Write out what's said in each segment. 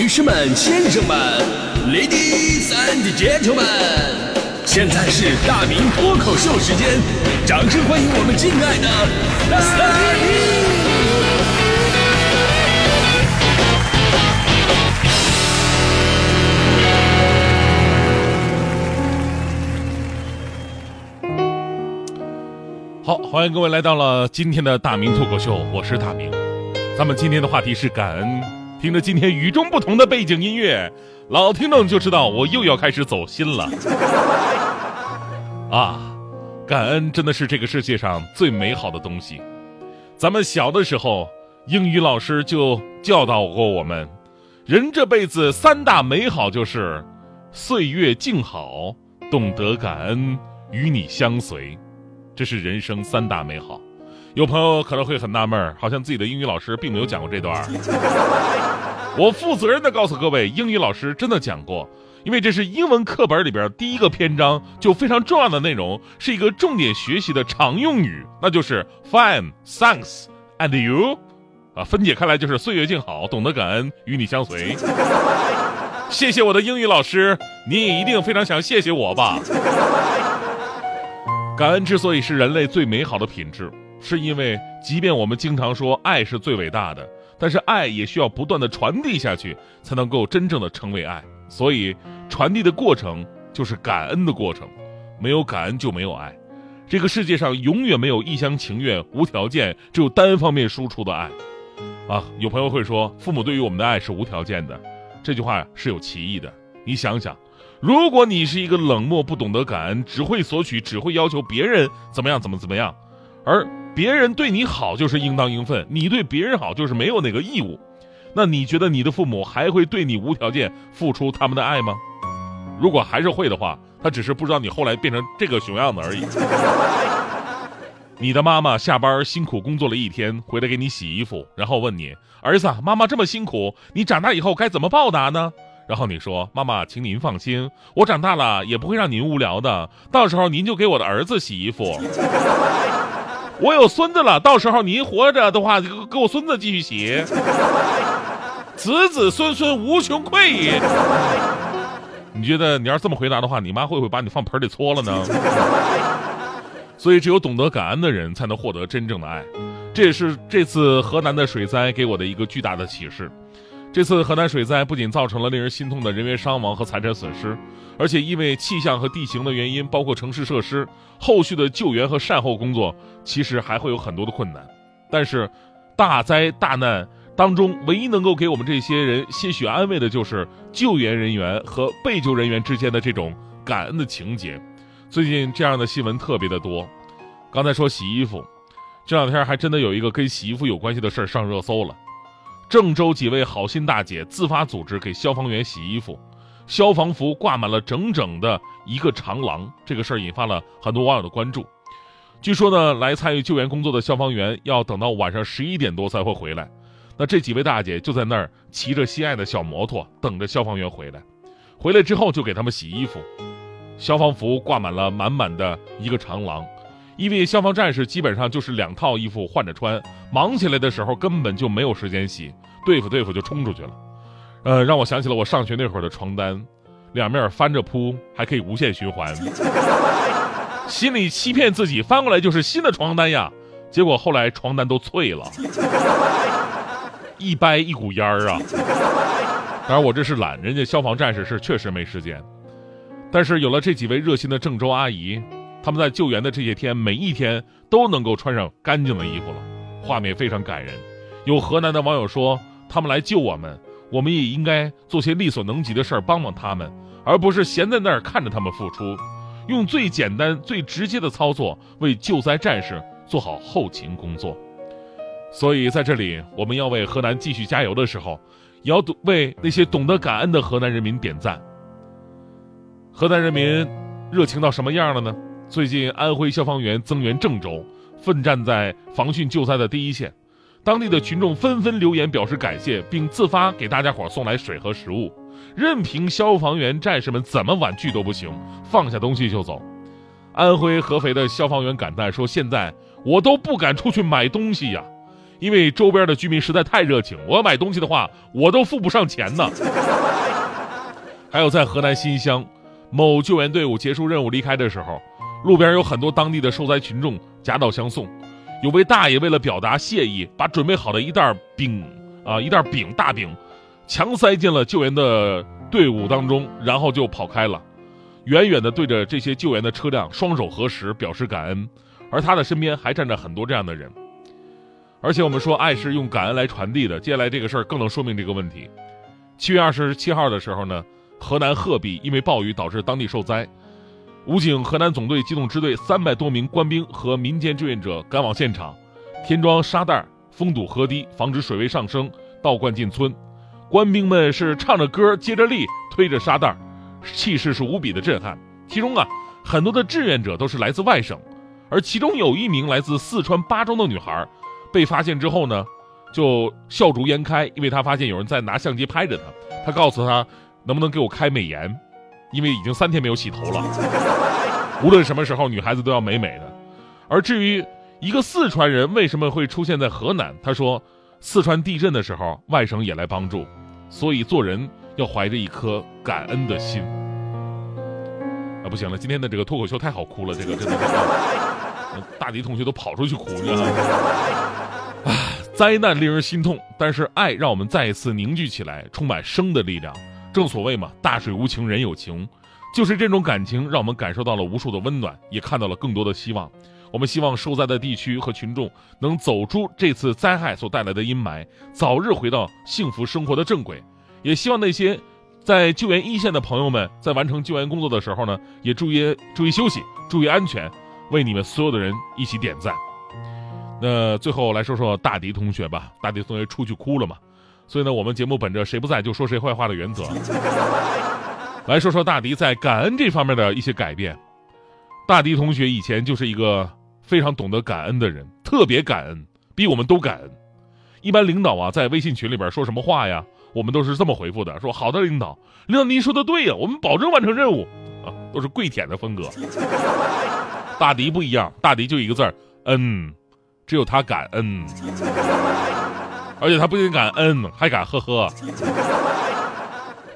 女士们、先生们，Ladies and Gentlemen，现在是大明脱口秀时间，掌声欢迎我们敬爱的大明！好，欢迎各位来到了今天的大明脱口秀，我是大明。咱们今天的话题是感恩，听着今天与众不同的背景音乐，老听众就知道我又要开始走心了。啊，感恩真的是这个世界上最美好的东西。咱们小的时候，英语老师就教导过我们，人这辈子三大美好就是岁月静好，懂得感恩，与你相随。这是人生三大美好。有朋友可能会很纳闷，好像自己的英语老师并没有讲过这段。我负责任的告诉各位，英语老师真的讲过，因为这是英文课本里边第一个篇章就非常重要的内容，是一个重点学习的常用语，那就是 Fine, thanks, and you。啊，分解开来就是岁月静好，懂得感恩，与你相随。谢谢我的英语老师，你也一定非常想谢谢我吧。感恩之所以是人类最美好的品质，是因为即便我们经常说爱是最伟大的，但是爱也需要不断的传递下去，才能够真正的成为爱。所以，传递的过程就是感恩的过程，没有感恩就没有爱。这个世界上永远没有一厢情愿、无条件，只有单方面输出的爱。啊，有朋友会说，父母对于我们的爱是无条件的，这句话是有歧义的。你想想。如果你是一个冷漠、不懂得感恩、只会索取、只会要求别人怎么样、怎么怎么样，而别人对你好就是应当应分，你对别人好就是没有那个义务，那你觉得你的父母还会对你无条件付出他们的爱吗？如果还是会的话，他只是不知道你后来变成这个熊样子而已。你的妈妈下班辛苦工作了一天，回来给你洗衣服，然后问你：“儿子，妈妈这么辛苦，你长大以后该怎么报答呢？”然后你说：“妈妈，请您放心，我长大了也不会让您无聊的。到时候您就给我的儿子洗衣服。我有孙子了，到时候您活着的话，给我孙子继续洗。子子孙孙无穷匮。你觉得你要这么回答的话，你妈会不会把你放盆里搓了呢？所以，只有懂得感恩的人，才能获得真正的爱。这也是这次河南的水灾给我的一个巨大的启示。”这次河南水灾不仅造成了令人心痛的人员伤亡和财产损失，而且因为气象和地形的原因，包括城市设施，后续的救援和善后工作其实还会有很多的困难。但是，大灾大难当中，唯一能够给我们这些人些许安慰的，就是救援人员和被救人员之间的这种感恩的情节。最近这样的新闻特别的多。刚才说洗衣服，这两天还真的有一个跟洗衣服有关系的事儿上热搜了。郑州几位好心大姐自发组织给消防员洗衣服，消防服挂满了整整的一个长廊。这个事儿引发了很多网友的关注。据说呢，来参与救援工作的消防员要等到晚上十一点多才会回来。那这几位大姐就在那儿骑着心爱的小摩托，等着消防员回来。回来之后就给他们洗衣服。消防服挂满了满满的一个长廊。一位消防战士基本上就是两套衣服换着穿，忙起来的时候根本就没有时间洗，对付对付就冲出去了。呃，让我想起了我上学那会儿的床单，两面翻着铺，还可以无限循环。心里欺骗自己，翻过来就是新的床单呀，结果后来床单都脆了，一掰一股烟儿啊。当然我这是懒，人家消防战士是确实没时间。但是有了这几位热心的郑州阿姨。他们在救援的这些天，每一天都能够穿上干净的衣服了，画面非常感人。有河南的网友说，他们来救我们，我们也应该做些力所能及的事儿帮帮他们，而不是闲在那儿看着他们付出，用最简单、最直接的操作为救灾战士做好后勤工作。所以在这里，我们要为河南继续加油的时候，也要为那些懂得感恩的河南人民点赞。河南人民热情到什么样了呢？最近，安徽消防员增援郑州，奋战在防汛救灾的第一线，当地的群众纷纷留言表示感谢，并自发给大家伙送来水和食物，任凭消防员战士们怎么婉拒都不行，放下东西就走。安徽合肥的消防员感叹说：“现在我都不敢出去买东西呀，因为周边的居民实在太热情，我要买东西的话，我都付不上钱呢。还有在河南新乡，某救援队伍结束任务离开的时候，路边有很多当地的受灾群众夹道相送，有位大爷为了表达谢意，把准备好的一袋饼啊一袋饼大饼，强塞进了救援的队伍当中，然后就跑开了。远远地对着这些救援的车辆双手合十表示感恩，而他的身边还站着很多这样的人。而且我们说爱是用感恩来传递的，接下来这个事儿更能说明这个问题。七月二十七号的时候呢，河南鹤壁因为暴雨导致当地受灾，武警河南总队机动支队三百多名官兵和民间志愿者赶往现场，填装沙袋，封堵河堤，防止水位上升倒灌进村。官兵们是唱着歌，接着力，推着沙袋。气势是无比的震撼，其中啊，很多的志愿者都是来自外省，而其中有一名来自四川巴中的女孩，被发现之后呢，就笑逐颜开，因为她发现有人在拿相机拍着她，她告诉她，能不能给我开美颜，因为已经三天没有洗头了，无论什么时候，女孩子都要美美的。而至于一个四川人为什么会出现在河南，他说，四川地震的时候，外省也来帮助，所以做人。要怀着一颗感恩的心啊！不行了，今天的这个脱口秀太好哭了，这个真的，大迪同学都跑出去哭，去了？啊，灾难令人心痛，但是爱让我们再一次凝聚起来，充满生的力量。正所谓嘛，大水无情人有情，就是这种感情让我们感受到了无数的温暖，也看到了更多的希望。我们希望受灾的地区和群众能走出这次灾害所带来的阴霾，早日回到幸福生活的正轨。也希望那些在救援一线的朋友们，在完成救援工作的时候呢，也注意注意休息，注意安全，为你们所有的人一起点赞。那最后来说说大迪同学吧，大迪同学出去哭了嘛，所以呢，我们节目本着谁不在就说谁坏话的原则，来说说大迪在感恩这方面的一些改变。大迪同学以前就是一个非常懂得感恩的人，特别感恩，比我们都感恩。一般领导啊，在微信群里边说什么话呀？我们都是这么回复的：说好的，领导，领导您说的对呀，我们保证完成任务，啊，都是跪舔的风格。大迪不一样，大迪就一个字儿，恩，只有他感恩，而且他不仅感恩，还敢呵呵。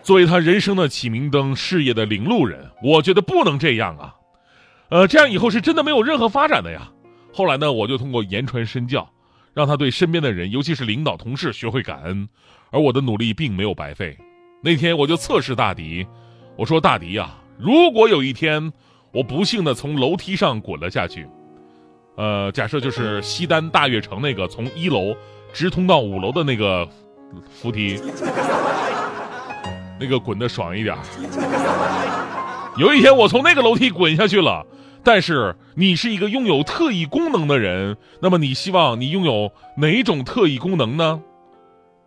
作为他人生的启明灯，事业的领路人，我觉得不能这样啊，呃，这样以后是真的没有任何发展的呀。后来呢，我就通过言传身教。让他对身边的人，尤其是领导、同事学会感恩，而我的努力并没有白费。那天我就测试大迪，我说：“大迪呀，如果有一天我不幸的从楼梯上滚了下去，呃，假设就是西单大悦城那个从一楼直通到五楼的那个扶梯，那个滚的爽一点。有一天我从那个楼梯滚下去了。”但是你是一个拥有特异功能的人，那么你希望你拥有哪种特异功能呢？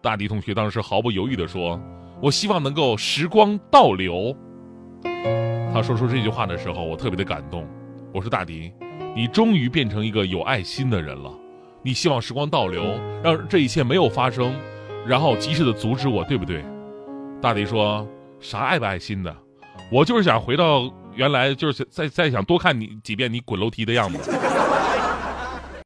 大迪同学当时毫不犹豫地说：“我希望能够时光倒流。”他说出这句话的时候，我特别的感动。我说：“大迪，你终于变成一个有爱心的人了。你希望时光倒流，让这一切没有发生，然后及时的阻止我，对不对？”大迪说：“啥爱不爱心的？我就是想回到。”原来就是再再想多看你几遍你滚楼梯的样子。